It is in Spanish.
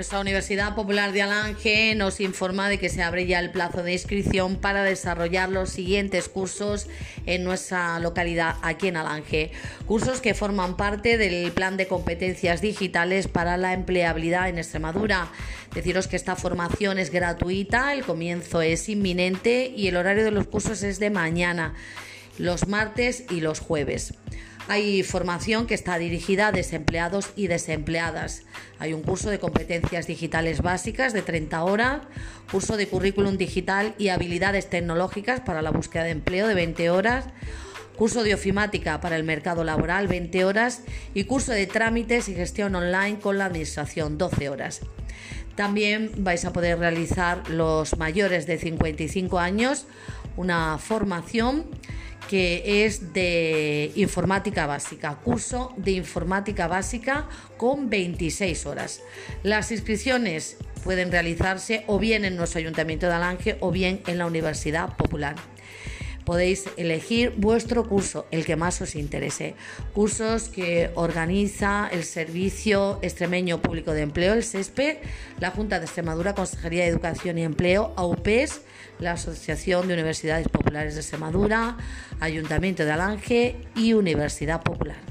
Nuestra Universidad Popular de Alange nos informa de que se abre ya el plazo de inscripción para desarrollar los siguientes cursos en nuestra localidad aquí en Alange. Cursos que forman parte del plan de competencias digitales para la empleabilidad en Extremadura. Deciros que esta formación es gratuita, el comienzo es inminente y el horario de los cursos es de mañana, los martes y los jueves. Hay formación que está dirigida a desempleados y desempleadas. Hay un curso de competencias digitales básicas de 30 horas, curso de currículum digital y habilidades tecnológicas para la búsqueda de empleo de 20 horas, curso de ofimática para el mercado laboral 20 horas y curso de trámites y gestión online con la administración 12 horas. También vais a poder realizar los mayores de 55 años una formación que es de informática básica, curso de informática básica con 26 horas. Las inscripciones pueden realizarse o bien en nuestro Ayuntamiento de Alange o bien en la Universidad Popular podéis elegir vuestro curso, el que más os interese. Cursos que organiza el Servicio Extremeño Público de Empleo, el SESPE, la Junta de Extremadura, Consejería de Educación y Empleo, AUPES, la Asociación de Universidades Populares de Extremadura, Ayuntamiento de Alange y Universidad Popular.